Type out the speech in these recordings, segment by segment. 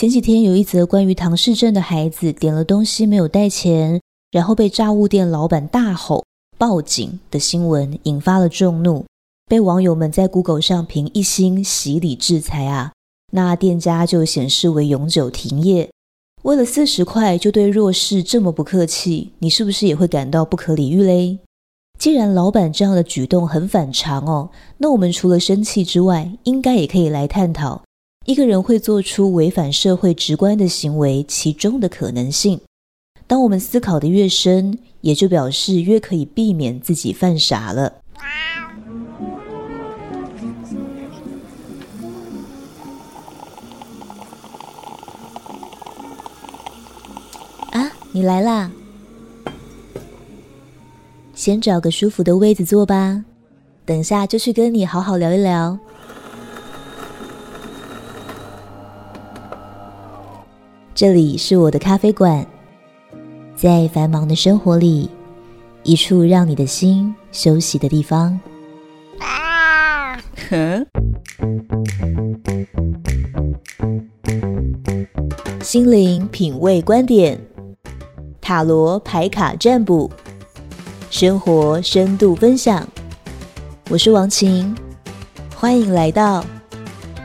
前几天有一则关于唐氏症的孩子点了东西没有带钱，然后被炸物店老板大吼报警的新闻，引发了众怒，被网友们在 Google 上评一星洗礼制裁啊，那店家就显示为永久停业。为了四十块就对弱势这么不客气，你是不是也会感到不可理喻嘞？既然老板这样的举动很反常哦，那我们除了生气之外，应该也可以来探讨。一个人会做出违反社会直观的行为，其中的可能性。当我们思考的越深，也就表示越可以避免自己犯傻了。啊，你来啦！先找个舒服的位子坐吧，等下就去跟你好好聊一聊。这里是我的咖啡馆，在繁忙的生活里，一处让你的心休息的地方。啊！心灵品味观点，塔罗牌卡占卜，生活深度分享。我是王晴，欢迎来到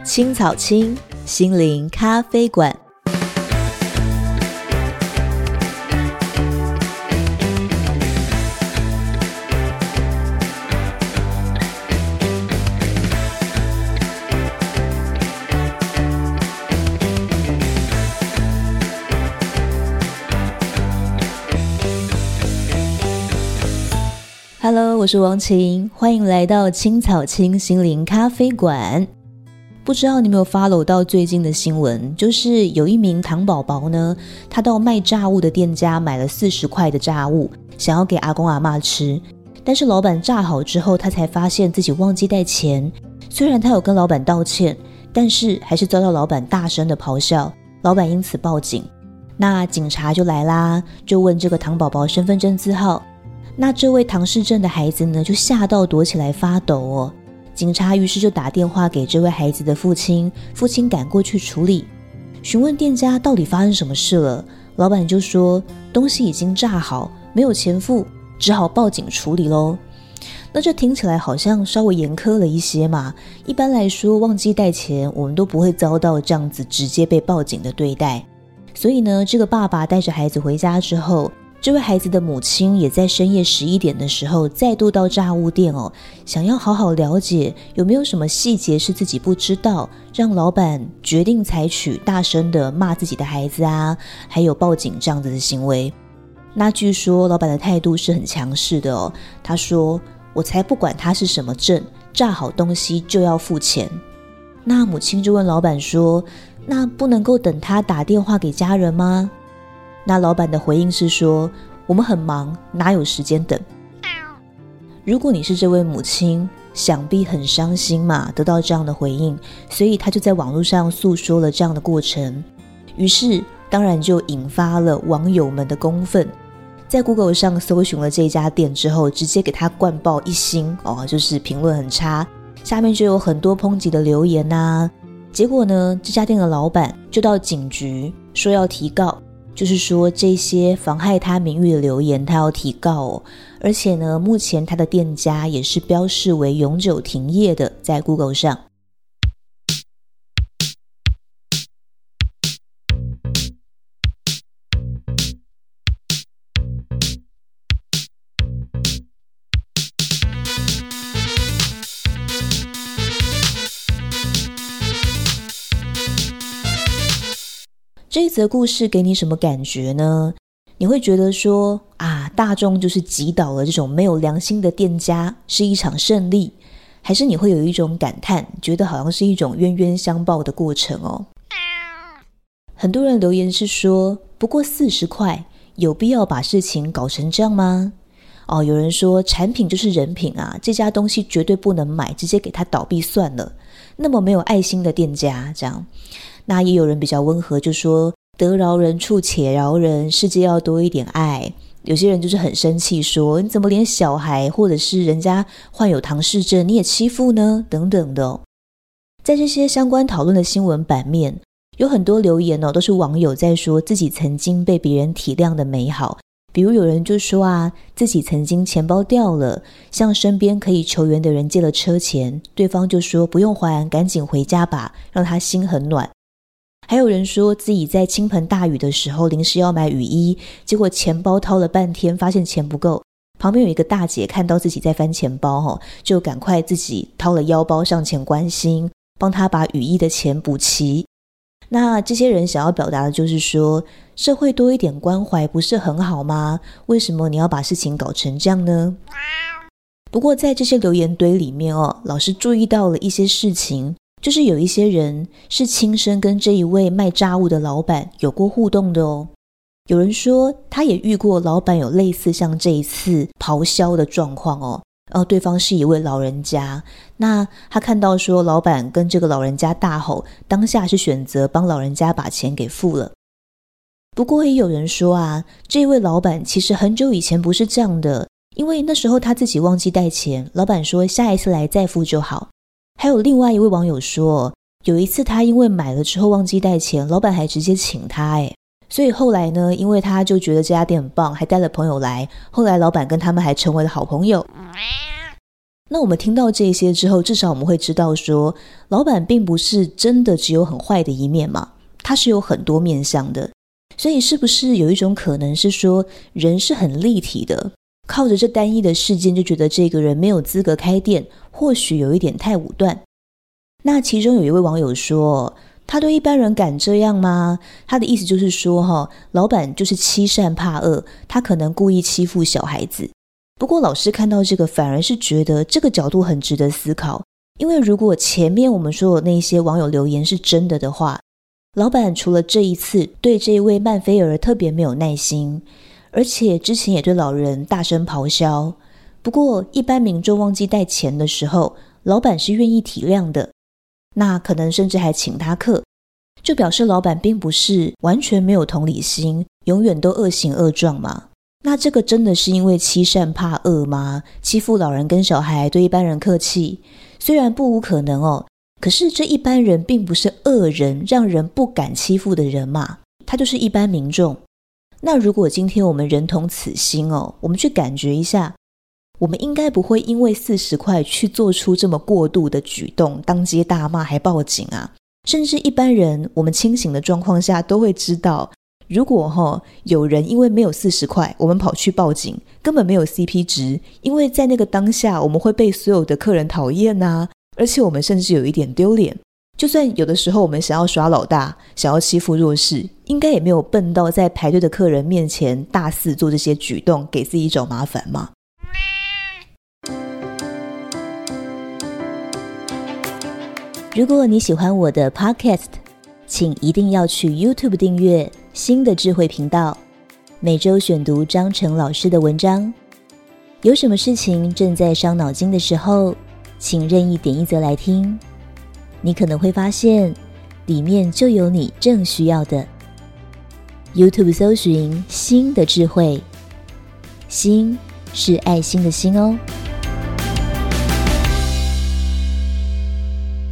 青草青心灵咖啡馆。Hello，我是王晴，欢迎来到青草青心灵咖啡馆。不知道你有没有 follow 到最近的新闻？就是有一名糖宝宝呢，他到卖炸物的店家买了四十块的炸物，想要给阿公阿嬷吃。但是老板炸好之后，他才发现自己忘记带钱。虽然他有跟老板道歉，但是还是遭到老板大声的咆哮。老板因此报警，那警察就来啦，就问这个糖宝宝身份证字号。那这位唐氏症的孩子呢，就吓到躲起来发抖哦。警察于是就打电话给这位孩子的父亲，父亲赶过去处理，询问店家到底发生什么事了。老板就说东西已经炸好，没有钱付，只好报警处理喽。那这听起来好像稍微严苛了一些嘛。一般来说，忘记带钱，我们都不会遭到这样子直接被报警的对待。所以呢，这个爸爸带着孩子回家之后。这位孩子的母亲也在深夜十一点的时候再度到炸物店哦，想要好好了解有没有什么细节是自己不知道，让老板决定采取大声的骂自己的孩子啊，还有报警这样子的行为。那据说老板的态度是很强势的哦，他说：“我才不管他是什么证，炸好东西就要付钱。”那母亲就问老板说：“那不能够等他打电话给家人吗？”那老板的回应是说：“我们很忙，哪有时间等？”如果你是这位母亲，想必很伤心嘛，得到这样的回应，所以他就在网络上诉说了这样的过程。于是，当然就引发了网友们的公愤，在 Google 上搜寻了这家店之后，直接给他灌爆一星哦，就是评论很差。下面就有很多抨击的留言呐、啊。结果呢，这家店的老板就到警局说要提告。就是说，这些妨害他名誉的留言，他要提告哦。而且呢，目前他的店家也是标示为永久停业的，在 Google 上。这一则故事给你什么感觉呢？你会觉得说啊，大众就是击倒了这种没有良心的店家，是一场胜利，还是你会有一种感叹，觉得好像是一种冤冤相报的过程哦？很多人留言是说，不过四十块，有必要把事情搞成这样吗？哦，有人说产品就是人品啊，这家东西绝对不能买，直接给他倒闭算了。那么没有爱心的店家，这样。那也有人比较温和，就说得饶人处且饶人，世界要多一点爱。有些人就是很生气，说你怎么连小孩或者是人家患有唐氏症你也欺负呢？等等的。在这些相关讨论的新闻版面，有很多留言哦，都是网友在说自己曾经被别人体谅的美好。比如有人就说啊，自己曾经钱包掉了，向身边可以求援的人借了车钱，对方就说不用还，赶紧回家吧，让他心很暖。还有人说自己在倾盆大雨的时候临时要买雨衣，结果钱包掏了半天，发现钱不够。旁边有一个大姐看到自己在翻钱包，哈，就赶快自己掏了腰包上前关心，帮他把雨衣的钱补齐。那这些人想要表达的就是说，社会多一点关怀不是很好吗？为什么你要把事情搞成这样呢？不过在这些留言堆里面哦，老师注意到了一些事情，就是有一些人是亲身跟这一位卖炸物的老板有过互动的哦。有人说他也遇过老板有类似像这一次咆哮的状况哦。哦，对方是一位老人家。那他看到说，老板跟这个老人家大吼，当下是选择帮老人家把钱给付了。不过也有人说啊，这位老板其实很久以前不是这样的，因为那时候他自己忘记带钱，老板说下一次来再付就好。还有另外一位网友说，有一次他因为买了之后忘记带钱，老板还直接请他诶。所以后来呢，因为他就觉得这家店很棒，还带了朋友来。后来老板跟他们还成为了好朋友。那我们听到这些之后，至少我们会知道说，老板并不是真的只有很坏的一面嘛，他是有很多面相的。所以是不是有一种可能是说，人是很立体的，靠着这单一的事件就觉得这个人没有资格开店，或许有一点太武断。那其中有一位网友说。他对一般人敢这样吗？他的意思就是说，哈，老板就是欺善怕恶，他可能故意欺负小孩子。不过老师看到这个，反而是觉得这个角度很值得思考。因为如果前面我们说的那些网友留言是真的的话，老板除了这一次对这一位曼菲尔特别没有耐心，而且之前也对老人大声咆哮。不过一般民众忘记带钱的时候，老板是愿意体谅的。那可能甚至还请他客，就表示老板并不是完全没有同理心，永远都恶行恶状嘛。那这个真的是因为欺善怕恶吗？欺负老人跟小孩，对一般人客气，虽然不无可能哦，可是这一般人并不是恶人，让人不敢欺负的人嘛，他就是一般民众。那如果今天我们人同此心哦，我们去感觉一下。我们应该不会因为四十块去做出这么过度的举动，当街大骂还报警啊！甚至一般人，我们清醒的状况下都会知道，如果哈有人因为没有四十块，我们跑去报警，根本没有 CP 值，因为在那个当下，我们会被所有的客人讨厌呐，而且我们甚至有一点丢脸。就算有的时候我们想要耍老大，想要欺负弱势，应该也没有笨到在排队的客人面前大肆做这些举动，给自己找麻烦嘛。如果你喜欢我的 Podcast，请一定要去 YouTube 订阅新的智慧频道，每周选读张成老师的文章。有什么事情正在伤脑筋的时候，请任意点一则来听，你可能会发现里面就有你正需要的。YouTube 搜寻心的智慧，心是爱心的心哦。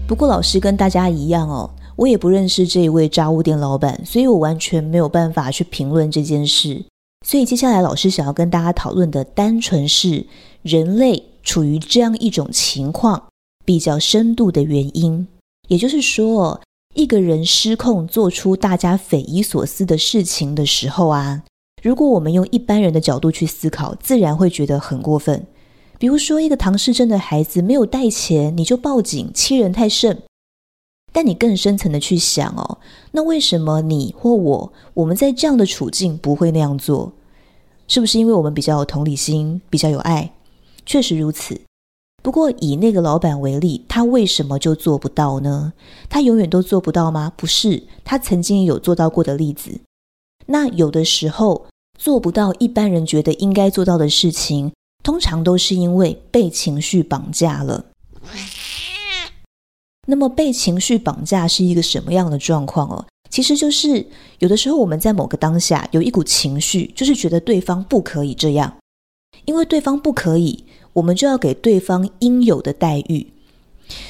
不过老师跟大家一样哦，我也不认识这一位炸物店老板，所以我完全没有办法去评论这件事。所以接下来老师想要跟大家讨论的，单纯是人类处于这样一种情况比较深度的原因。也就是说，一个人失控做出大家匪夷所思的事情的时候啊，如果我们用一般人的角度去思考，自然会觉得很过分。比如说，一个唐氏症的孩子没有带钱，你就报警，欺人太甚。但你更深层的去想哦，那为什么你或我，我们在这样的处境不会那样做？是不是因为我们比较有同理心，比较有爱？确实如此。不过以那个老板为例，他为什么就做不到呢？他永远都做不到吗？不是，他曾经有做到过的例子。那有的时候做不到，一般人觉得应该做到的事情。通常都是因为被情绪绑架了。那么被情绪绑架是一个什么样的状况哦？其实就是有的时候我们在某个当下有一股情绪，就是觉得对方不可以这样，因为对方不可以，我们就要给对方应有的待遇。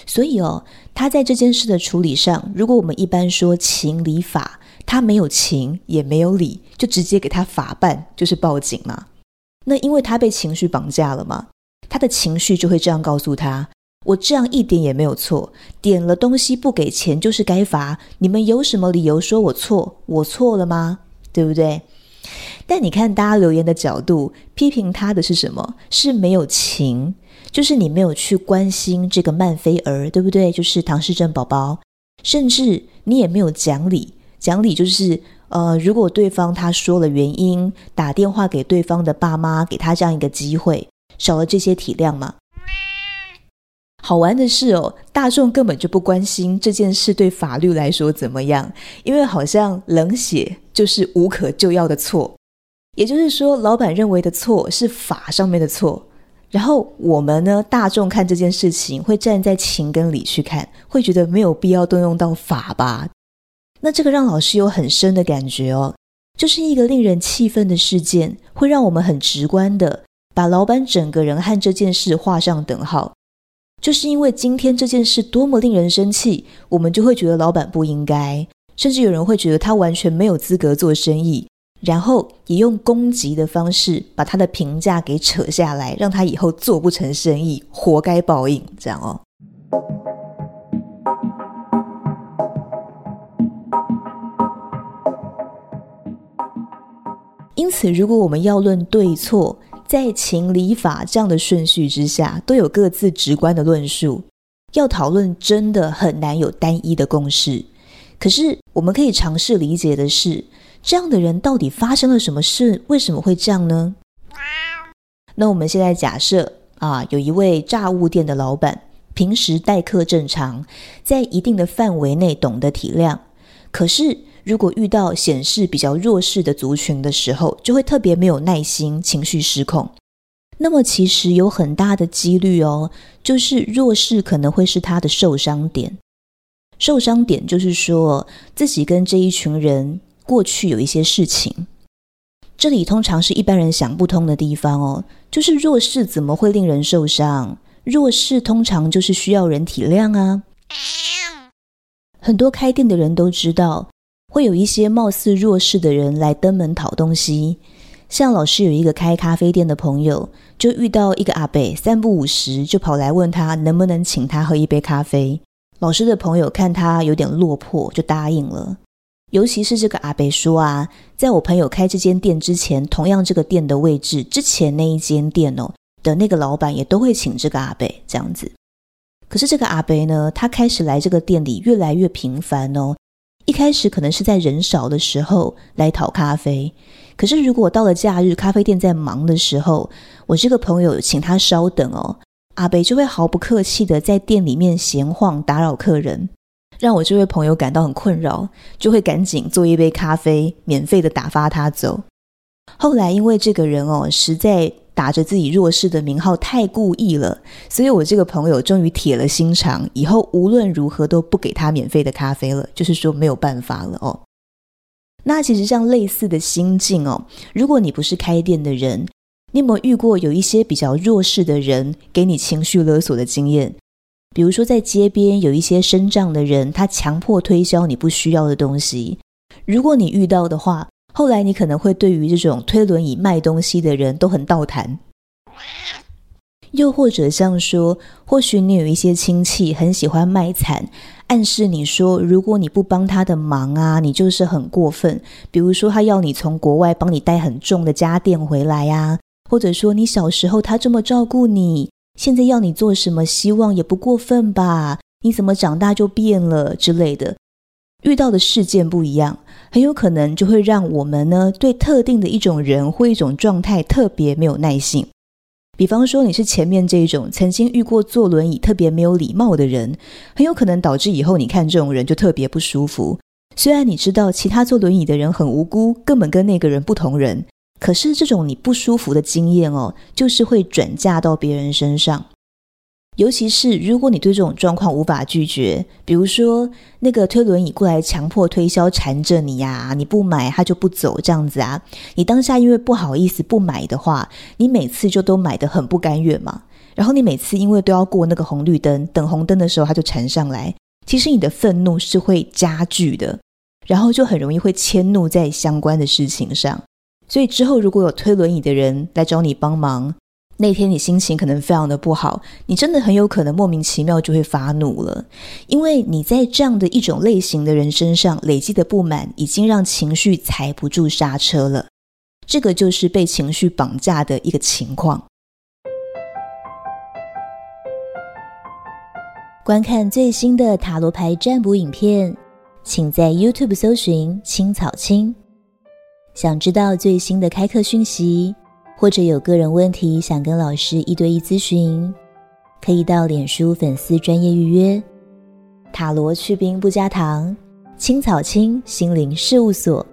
所以哦，他在这件事的处理上，如果我们一般说情理法，他没有情也没有理，就直接给他法办，就是报警嘛。那因为他被情绪绑架了嘛，他的情绪就会这样告诉他：我这样一点也没有错，点了东西不给钱就是该罚。你们有什么理由说我错？我错了吗？对不对？但你看大家留言的角度，批评他的是什么？是没有情，就是你没有去关心这个曼菲儿，对不对？就是唐氏症宝宝，甚至你也没有讲理。讲理就是，呃，如果对方他说了原因，打电话给对方的爸妈，给他这样一个机会，少了这些体谅嘛。好玩的是哦，大众根本就不关心这件事对法律来说怎么样，因为好像冷血就是无可救药的错。也就是说，老板认为的错是法上面的错，然后我们呢，大众看这件事情会站在情跟理去看，会觉得没有必要动用到法吧。那这个让老师有很深的感觉哦，就是一个令人气愤的事件，会让我们很直观的把老板整个人和这件事画上等号。就是因为今天这件事多么令人生气，我们就会觉得老板不应该，甚至有人会觉得他完全没有资格做生意，然后也用攻击的方式把他的评价给扯下来，让他以后做不成生意，活该报应，这样哦。因此，如果我们要论对错，在情理法这样的顺序之下，都有各自直观的论述。要讨论，真的很难有单一的共识。可是，我们可以尝试理解的是，这样的人到底发生了什么事？为什么会这样呢？那我们现在假设啊，有一位炸物店的老板，平时待客正常，在一定的范围内懂得体谅，可是，如果遇到显示比较弱势的族群的时候，就会特别没有耐心，情绪失控。那么其实有很大的几率哦，就是弱势可能会是他的受伤点。受伤点就是说自己跟这一群人过去有一些事情。这里通常是一般人想不通的地方哦，就是弱势怎么会令人受伤？弱势通常就是需要人体谅啊。很多开店的人都知道。会有一些貌似弱势的人来登门讨东西，像老师有一个开咖啡店的朋友，就遇到一个阿伯，三不五时就跑来问他能不能请他喝一杯咖啡。老师的朋友看他有点落魄，就答应了。尤其是这个阿伯说啊，在我朋友开这间店之前，同样这个店的位置之前那一间店哦的那个老板也都会请这个阿伯这样子。可是这个阿伯呢，他开始来这个店里越来越频繁哦。一开始可能是在人少的时候来讨咖啡，可是如果到了假日，咖啡店在忙的时候，我这个朋友请他稍等哦，阿北就会毫不客气的在店里面闲晃，打扰客人，让我这位朋友感到很困扰，就会赶紧做一杯咖啡，免费的打发他走。后来因为这个人哦，实在。打着自己弱势的名号太故意了，所以我这个朋友终于铁了心肠，以后无论如何都不给他免费的咖啡了，就是说没有办法了哦。那其实像类似的心境哦，如果你不是开店的人，你有没有遇过有一些比较弱势的人给你情绪勒索的经验？比如说在街边有一些身障的人，他强迫推销你不需要的东西，如果你遇到的话。后来你可能会对于这种推轮椅卖东西的人都很倒谈，又或者像说，或许你有一些亲戚很喜欢卖惨，暗示你说，如果你不帮他的忙啊，你就是很过分。比如说，他要你从国外帮你带很重的家电回来呀，或者说你小时候他这么照顾你，现在要你做什么，希望也不过分吧？你怎么长大就变了之类的？遇到的事件不一样，很有可能就会让我们呢对特定的一种人或一种状态特别没有耐性。比方说，你是前面这种曾经遇过坐轮椅特别没有礼貌的人，很有可能导致以后你看这种人就特别不舒服。虽然你知道其他坐轮椅的人很无辜，根本跟那个人不同人，可是这种你不舒服的经验哦，就是会转嫁到别人身上。尤其是如果你对这种状况无法拒绝，比如说那个推轮椅过来强迫推销缠着你呀，你不买他就不走这样子啊，你当下因为不好意思不买的话，你每次就都买得很不甘愿嘛。然后你每次因为都要过那个红绿灯，等红灯的时候他就缠上来，其实你的愤怒是会加剧的，然后就很容易会迁怒在相关的事情上。所以之后如果有推轮椅的人来找你帮忙，那天你心情可能非常的不好，你真的很有可能莫名其妙就会发怒了，因为你在这样的一种类型的人身上累积的不满，已经让情绪踩不住刹车了。这个就是被情绪绑架的一个情况。观看最新的塔罗牌占卜影片，请在 YouTube 搜寻“青草青”。想知道最新的开课讯息，或者有个人问题想跟老师一对一咨询，可以到脸书粉丝专业预约。塔罗去冰不加糖，青草青心灵事务所。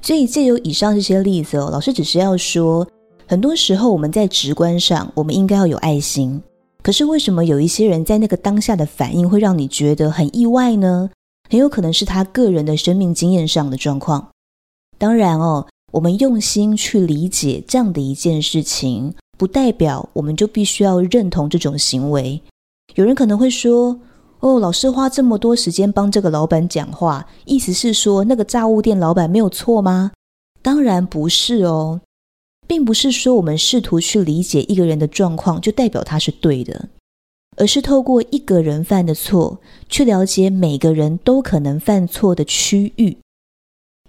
所以，借由以上这些例子哦，老师只是要说，很多时候我们在直观上，我们应该要有爱心。可是，为什么有一些人在那个当下的反应会让你觉得很意外呢？很有可能是他个人的生命经验上的状况。当然哦，我们用心去理解这样的一件事情，不代表我们就必须要认同这种行为。有人可能会说，哦，老师花这么多时间帮这个老板讲话，意思是说那个炸物店老板没有错吗？当然不是哦，并不是说我们试图去理解一个人的状况就代表他是对的，而是透过一个人犯的错，去了解每个人都可能犯错的区域。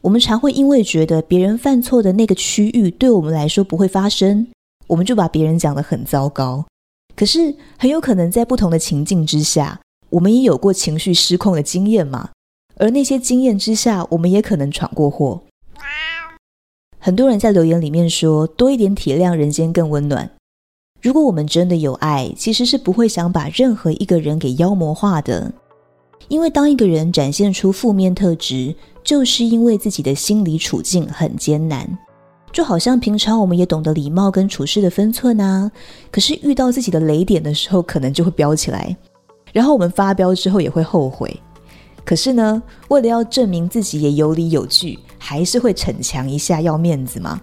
我们常会因为觉得别人犯错的那个区域对我们来说不会发生，我们就把别人讲得很糟糕。可是很有可能在不同的情境之下。我们也有过情绪失控的经验嘛，而那些经验之下，我们也可能闯过祸。很多人在留言里面说，多一点体谅，人间更温暖。如果我们真的有爱，其实是不会想把任何一个人给妖魔化的。因为当一个人展现出负面特质，就是因为自己的心理处境很艰难。就好像平常我们也懂得礼貌跟处事的分寸啊，可是遇到自己的雷点的时候，可能就会飙起来。然后我们发飙之后也会后悔，可是呢，为了要证明自己也有理有据，还是会逞强一下，要面子吗。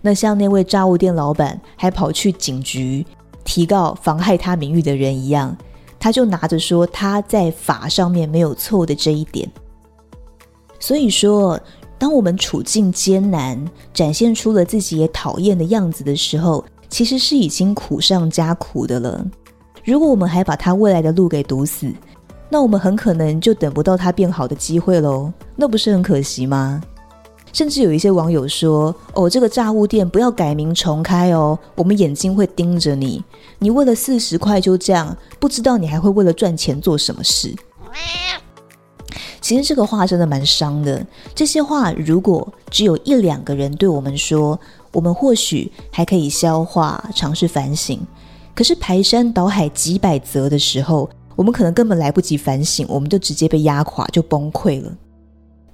那像那位炸物店老板还跑去警局提告妨害他名誉的人一样，他就拿着说他在法上面没有错的这一点。所以说，当我们处境艰难，展现出了自己也讨厌的样子的时候，其实是已经苦上加苦的了。如果我们还把他未来的路给堵死，那我们很可能就等不到它变好的机会喽。那不是很可惜吗？甚至有一些网友说：“哦，这个炸物店不要改名重开哦，我们眼睛会盯着你。你为了四十块就这样，不知道你还会为了赚钱做什么事。”其实这个话真的蛮伤的。这些话如果只有一两个人对我们说，我们或许还可以消化，尝试反省。可是排山倒海几百则的时候，我们可能根本来不及反省，我们就直接被压垮，就崩溃了。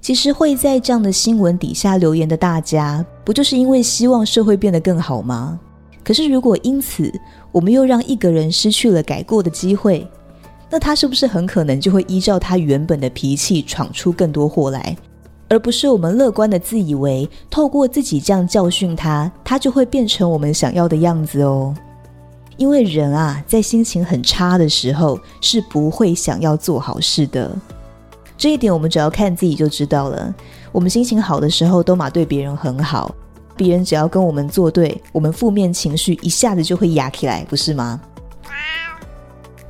其实会在这样的新闻底下留言的大家，不就是因为希望社会变得更好吗？可是如果因此我们又让一个人失去了改过的机会，那他是不是很可能就会依照他原本的脾气闯出更多祸来？而不是我们乐观的自以为透过自己这样教训他，他就会变成我们想要的样子哦。因为人啊，在心情很差的时候是不会想要做好事的。这一点我们只要看自己就知道了。我们心情好的时候都嘛对别人很好，别人只要跟我们作对，我们负面情绪一下子就会压起来，不是吗？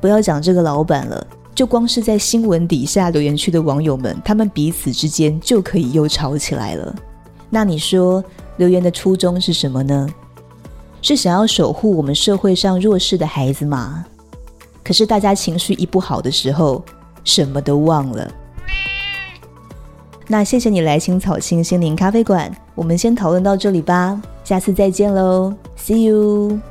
不要讲这个老板了，就光是在新闻底下留言区的网友们，他们彼此之间就可以又吵起来了。那你说留言的初衷是什么呢？是想要守护我们社会上弱势的孩子吗？可是大家情绪一不好的时候，什么都忘了。那谢谢你来青草青心灵咖啡馆，我们先讨论到这里吧，下次再见喽，See you。